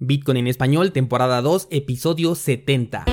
Bitcoin en español, temporada 2, episodio 70.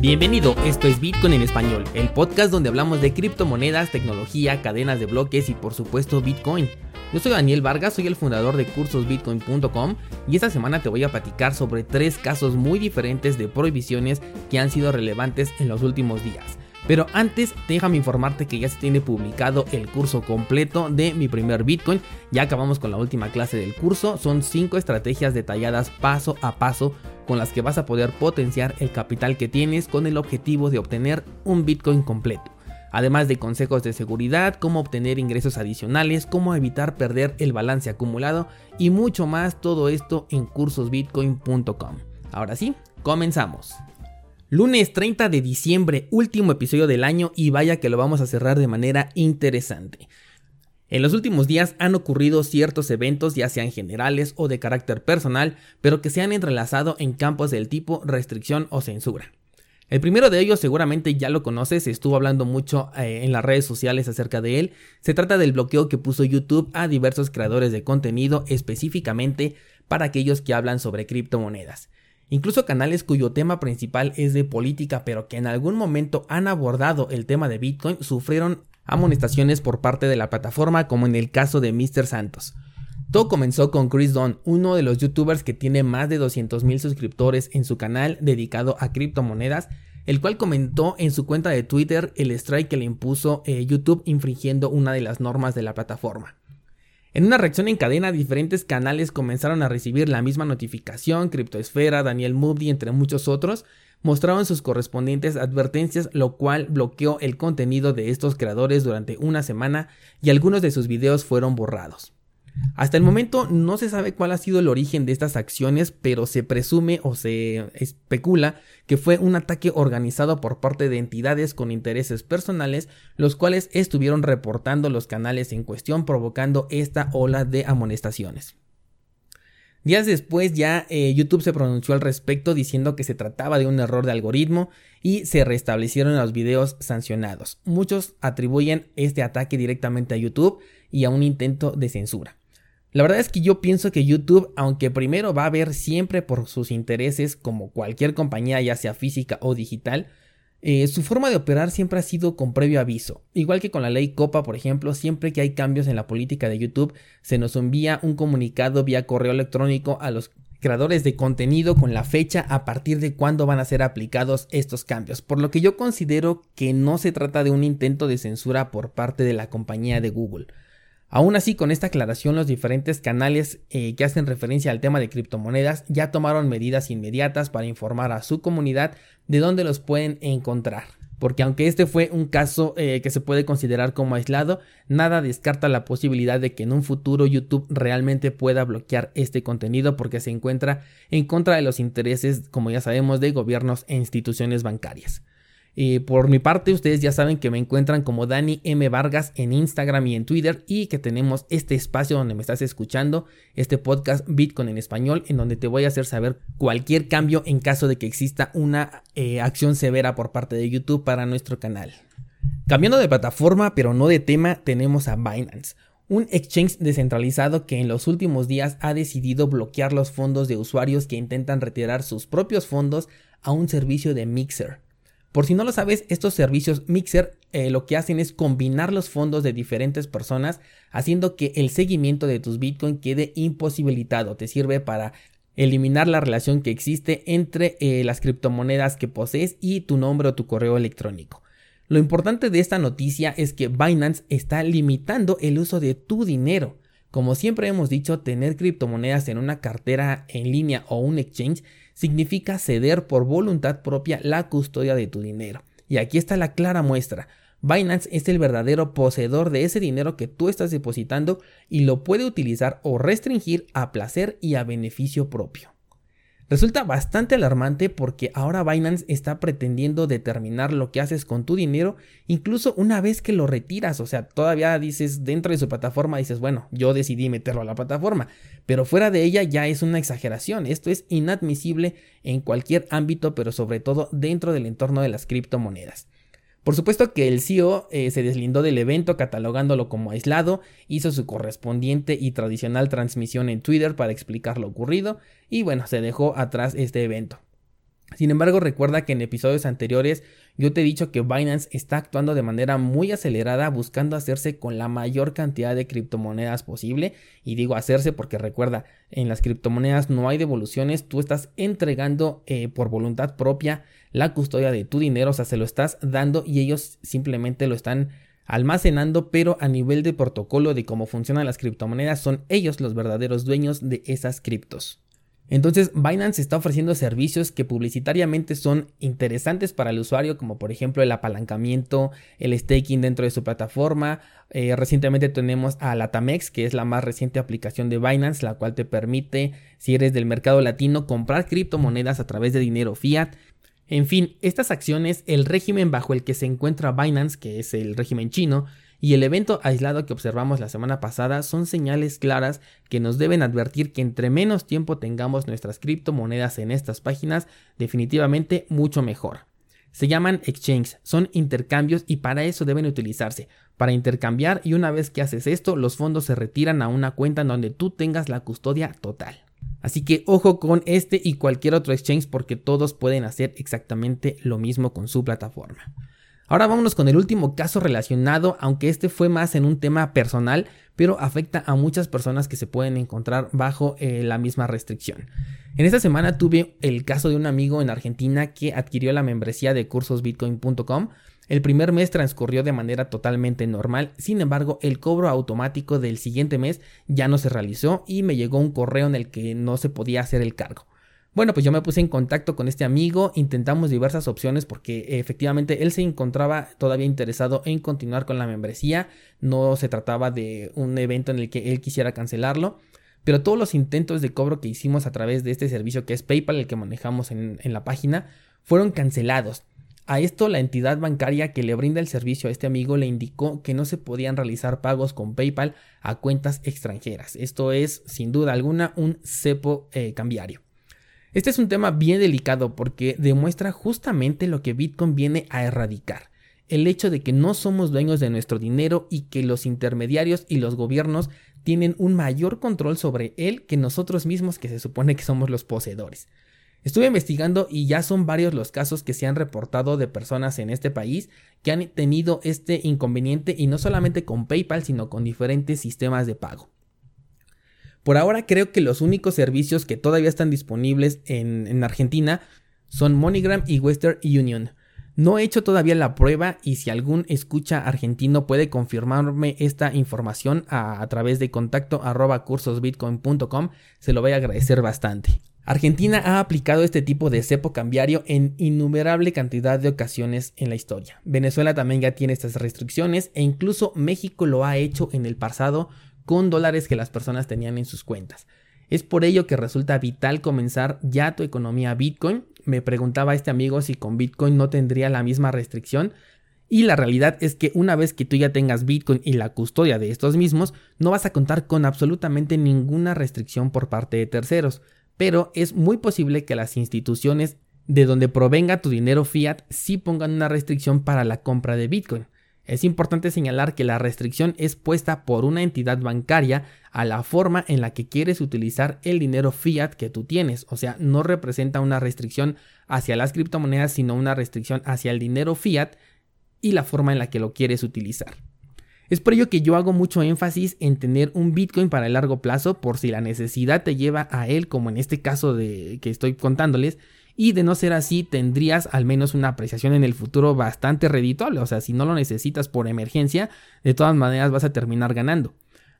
Bienvenido, esto es Bitcoin en español, el podcast donde hablamos de criptomonedas, tecnología, cadenas de bloques y por supuesto Bitcoin. Yo soy Daniel Vargas, soy el fundador de cursosbitcoin.com y esta semana te voy a platicar sobre tres casos muy diferentes de prohibiciones que han sido relevantes en los últimos días. Pero antes, déjame informarte que ya se tiene publicado el curso completo de mi primer Bitcoin. Ya acabamos con la última clase del curso. Son 5 estrategias detalladas paso a paso con las que vas a poder potenciar el capital que tienes con el objetivo de obtener un Bitcoin completo además de consejos de seguridad, cómo obtener ingresos adicionales, cómo evitar perder el balance acumulado y mucho más, todo esto en cursosbitcoin.com. Ahora sí, comenzamos. Lunes 30 de diciembre, último episodio del año y vaya que lo vamos a cerrar de manera interesante. En los últimos días han ocurrido ciertos eventos, ya sean generales o de carácter personal, pero que se han entrelazado en campos del tipo restricción o censura. El primero de ellos seguramente ya lo conoces, estuvo hablando mucho eh, en las redes sociales acerca de él. Se trata del bloqueo que puso YouTube a diversos creadores de contenido específicamente para aquellos que hablan sobre criptomonedas. Incluso canales cuyo tema principal es de política pero que en algún momento han abordado el tema de Bitcoin sufrieron amonestaciones por parte de la plataforma como en el caso de Mr. Santos. Todo comenzó con Chris Don, uno de los youtubers que tiene más de 200.000 suscriptores en su canal dedicado a criptomonedas, el cual comentó en su cuenta de Twitter el strike que le impuso eh, YouTube infringiendo una de las normas de la plataforma. En una reacción en cadena, diferentes canales comenzaron a recibir la misma notificación, Cryptoesfera, Daniel Moody, entre muchos otros, mostraron sus correspondientes advertencias, lo cual bloqueó el contenido de estos creadores durante una semana y algunos de sus videos fueron borrados. Hasta el momento no se sabe cuál ha sido el origen de estas acciones, pero se presume o se especula que fue un ataque organizado por parte de entidades con intereses personales, los cuales estuvieron reportando los canales en cuestión provocando esta ola de amonestaciones. Días después ya eh, YouTube se pronunció al respecto diciendo que se trataba de un error de algoritmo y se restablecieron los videos sancionados. Muchos atribuyen este ataque directamente a YouTube y a un intento de censura. La verdad es que yo pienso que YouTube, aunque primero va a ver siempre por sus intereses como cualquier compañía, ya sea física o digital, eh, su forma de operar siempre ha sido con previo aviso. Igual que con la ley Copa, por ejemplo, siempre que hay cambios en la política de YouTube, se nos envía un comunicado vía correo electrónico a los creadores de contenido con la fecha a partir de cuándo van a ser aplicados estos cambios. Por lo que yo considero que no se trata de un intento de censura por parte de la compañía de Google. Aún así, con esta aclaración, los diferentes canales eh, que hacen referencia al tema de criptomonedas ya tomaron medidas inmediatas para informar a su comunidad de dónde los pueden encontrar. Porque aunque este fue un caso eh, que se puede considerar como aislado, nada descarta la posibilidad de que en un futuro YouTube realmente pueda bloquear este contenido porque se encuentra en contra de los intereses, como ya sabemos, de gobiernos e instituciones bancarias por mi parte, ustedes ya saben que me encuentran como Dani M. Vargas en Instagram y en Twitter y que tenemos este espacio donde me estás escuchando, este podcast Bitcoin en español, en donde te voy a hacer saber cualquier cambio en caso de que exista una eh, acción severa por parte de YouTube para nuestro canal. Cambiando de plataforma, pero no de tema, tenemos a Binance, un exchange descentralizado que en los últimos días ha decidido bloquear los fondos de usuarios que intentan retirar sus propios fondos a un servicio de Mixer. Por si no lo sabes, estos servicios Mixer eh, lo que hacen es combinar los fondos de diferentes personas, haciendo que el seguimiento de tus Bitcoin quede imposibilitado. Te sirve para eliminar la relación que existe entre eh, las criptomonedas que posees y tu nombre o tu correo electrónico. Lo importante de esta noticia es que Binance está limitando el uso de tu dinero. Como siempre hemos dicho, tener criptomonedas en una cartera en línea o un exchange significa ceder por voluntad propia la custodia de tu dinero. Y aquí está la clara muestra. Binance es el verdadero poseedor de ese dinero que tú estás depositando y lo puede utilizar o restringir a placer y a beneficio propio. Resulta bastante alarmante porque ahora Binance está pretendiendo determinar lo que haces con tu dinero incluso una vez que lo retiras, o sea, todavía dices dentro de su plataforma, dices, bueno, yo decidí meterlo a la plataforma, pero fuera de ella ya es una exageración, esto es inadmisible en cualquier ámbito, pero sobre todo dentro del entorno de las criptomonedas. Por supuesto que el CEO eh, se deslindó del evento catalogándolo como aislado, hizo su correspondiente y tradicional transmisión en Twitter para explicar lo ocurrido y bueno, se dejó atrás este evento. Sin embargo, recuerda que en episodios anteriores yo te he dicho que Binance está actuando de manera muy acelerada buscando hacerse con la mayor cantidad de criptomonedas posible. Y digo hacerse porque recuerda, en las criptomonedas no hay devoluciones, tú estás entregando eh, por voluntad propia la custodia de tu dinero, o sea, se lo estás dando y ellos simplemente lo están almacenando, pero a nivel de protocolo de cómo funcionan las criptomonedas son ellos los verdaderos dueños de esas criptos. Entonces, Binance está ofreciendo servicios que publicitariamente son interesantes para el usuario, como por ejemplo el apalancamiento, el staking dentro de su plataforma. Eh, recientemente tenemos a Latamex, que es la más reciente aplicación de Binance, la cual te permite, si eres del mercado latino, comprar criptomonedas a través de dinero fiat. En fin, estas acciones, el régimen bajo el que se encuentra Binance, que es el régimen chino, y el evento aislado que observamos la semana pasada son señales claras que nos deben advertir que entre menos tiempo tengamos nuestras criptomonedas en estas páginas, definitivamente mucho mejor. Se llaman exchanges, son intercambios y para eso deben utilizarse, para intercambiar y una vez que haces esto, los fondos se retiran a una cuenta en donde tú tengas la custodia total. Así que ojo con este y cualquier otro exchange porque todos pueden hacer exactamente lo mismo con su plataforma. Ahora vámonos con el último caso relacionado, aunque este fue más en un tema personal, pero afecta a muchas personas que se pueden encontrar bajo eh, la misma restricción. En esta semana tuve el caso de un amigo en Argentina que adquirió la membresía de cursosbitcoin.com. El primer mes transcurrió de manera totalmente normal, sin embargo el cobro automático del siguiente mes ya no se realizó y me llegó un correo en el que no se podía hacer el cargo. Bueno, pues yo me puse en contacto con este amigo, intentamos diversas opciones porque efectivamente él se encontraba todavía interesado en continuar con la membresía, no se trataba de un evento en el que él quisiera cancelarlo, pero todos los intentos de cobro que hicimos a través de este servicio que es PayPal, el que manejamos en, la página, fueron cancelados. A esto la entidad bancaria que le brinda el servicio a este amigo le indicó que no se podían realizar pagos con PayPal a cuentas extranjeras. Esto es sin duda alguna un cepo eh, cambiario. Este es un tema bien delicado porque demuestra justamente lo que Bitcoin viene a erradicar. El hecho de que no somos dueños de nuestro dinero y que los intermediarios y los gobiernos tienen un mayor control sobre él que nosotros mismos que se supone que somos los poseedores. Estuve investigando y ya son varios los casos que se han reportado de personas en este país que han tenido este inconveniente y no solamente con PayPal sino con diferentes sistemas de pago. Por ahora creo que los únicos servicios que todavía están disponibles en, Argentina son MoneyGram y Western Union. No he hecho todavía la prueba y si algún escucha argentino puede confirmarme esta información a, través de contacto arroba cursosbitcoin.com, se lo voy a agradecer bastante. Argentina ha aplicado este tipo de cepo cambiario en innumerable cantidad de ocasiones en la historia. Venezuela también ya tiene estas restricciones e incluso México lo ha hecho en el pasado con dólares que las personas tenían en sus cuentas. Es por ello que resulta vital comenzar ya tu economía Bitcoin. Me preguntaba este amigo si con Bitcoin no tendría la misma restricción. Y la realidad es que una vez que tú ya tengas Bitcoin y la custodia de estos mismos, no vas a contar con absolutamente ninguna restricción por parte de terceros. Pero es muy posible que las instituciones de donde provenga tu dinero fiat sí pongan una restricción para la compra de Bitcoin. Es importante señalar que la restricción es puesta por una entidad bancaria a la forma en la que quieres utilizar el dinero fiat que tú tienes, o sea, no representa una restricción hacia las criptomonedas, sino una restricción hacia el dinero fiat y la forma en la que lo quieres utilizar. Es por ello que yo hago mucho énfasis en tener un Bitcoin para el largo plazo por si la necesidad te lleva a él, como en este caso de que estoy contándoles, y de no ser así tendrías al menos una apreciación en el futuro bastante redituable, o sea, si no lo necesitas por emergencia, de todas maneras vas a terminar ganando.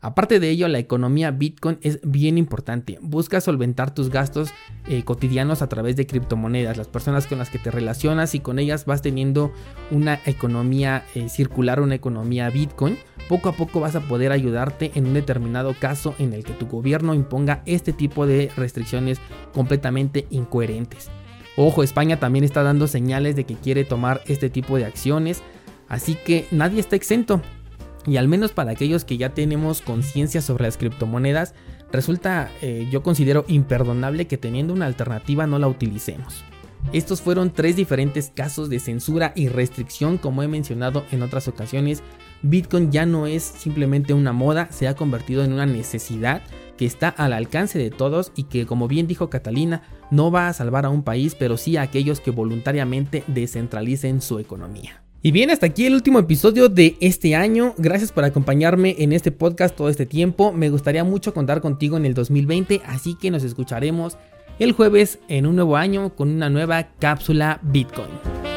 Aparte de ello, la economía Bitcoin es bien importante. Busca solventar tus gastos eh, cotidianos a través de criptomonedas. Las personas con las que te relacionas y con ellas vas teniendo una economía eh, circular, una economía Bitcoin. poco a poco vas a poder ayudarte en un determinado caso en el que tu gobierno imponga este tipo de restricciones completamente incoherentes. Ojo, España también está dando señales de que quiere tomar este tipo de acciones, así que nadie está exento. Y al menos para aquellos que ya tenemos conciencia sobre las criptomonedas, resulta eh, yo considero imperdonable que teniendo una alternativa no la utilicemos. Estos fueron tres diferentes casos de censura y restricción como he mencionado en otras ocasiones. Bitcoin ya no es simplemente una moda, se ha convertido en una necesidad que está al alcance de todos y que como bien dijo Catalina, no va a salvar a un país, pero sí a aquellos que voluntariamente descentralicen su economía. Y bien, hasta aquí el último episodio de este año. Gracias por acompañarme en este podcast todo este tiempo. Me gustaría mucho contar contigo en el 2020, así que nos escucharemos el jueves en un nuevo año con una nueva cápsula Bitcoin.